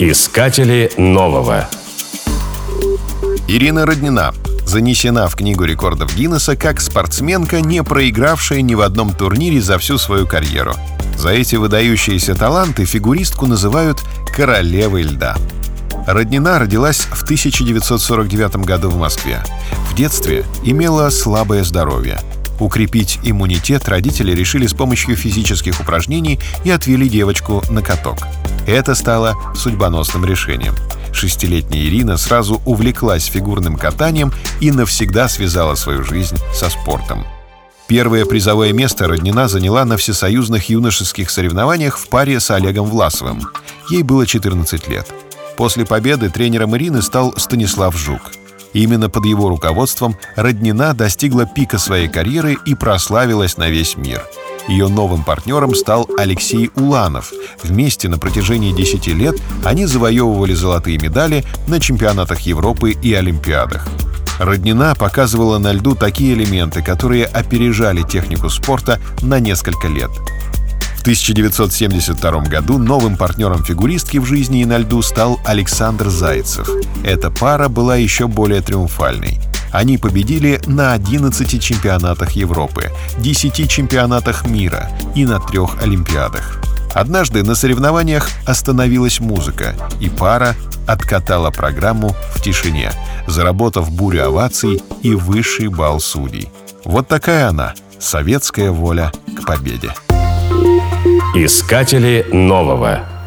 Искатели нового. Ирина Роднина занесена в Книгу рекордов Гиннесса как спортсменка, не проигравшая ни в одном турнире за всю свою карьеру. За эти выдающиеся таланты фигуристку называют «королевой льда». Роднина родилась в 1949 году в Москве. В детстве имела слабое здоровье. Укрепить иммунитет родители решили с помощью физических упражнений и отвели девочку на каток. Это стало судьбоносным решением. Шестилетняя Ирина сразу увлеклась фигурным катанием и навсегда связала свою жизнь со спортом. Первое призовое место Роднина заняла на всесоюзных юношеских соревнованиях в паре с Олегом Власовым. Ей было 14 лет. После победы тренером Ирины стал Станислав Жук. Именно под его руководством Роднина достигла пика своей карьеры и прославилась на весь мир. Ее новым партнером стал Алексей Уланов. Вместе на протяжении 10 лет они завоевывали золотые медали на чемпионатах Европы и Олимпиадах. Роднина показывала на льду такие элементы, которые опережали технику спорта на несколько лет. В 1972 году новым партнером фигуристки в жизни и на льду стал Александр Зайцев. Эта пара была еще более триумфальной. Они победили на 11 чемпионатах Европы, 10 чемпионатах мира и на трех Олимпиадах. Однажды на соревнованиях остановилась музыка, и пара откатала программу в тишине, заработав бурю оваций и высший балл судей. Вот такая она, советская воля к победе. Искатели нового.